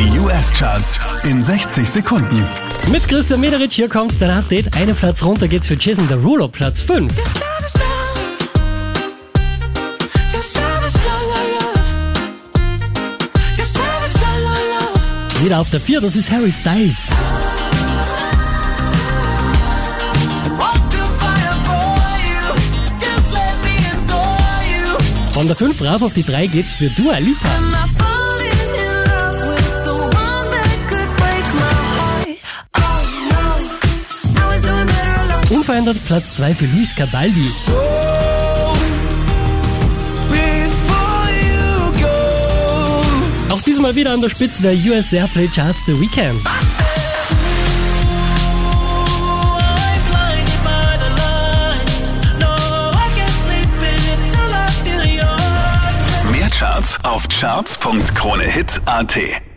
Die US-Charts in 60 Sekunden. Mit Christian Mederich, hier kommt dein Update. Einen Platz runter geht's für Jason Derulo, Platz 5. Wieder auf der 4, das ist Harry Styles. Von der 5 rauf auf die 3 geht's für Dua Lipa. Unverändert Platz 2 für Luis Cabaldi. Auch diesmal wieder an der Spitze der US Airplay Charts The Weekend. Mehr Charts auf charts.kronehit.at.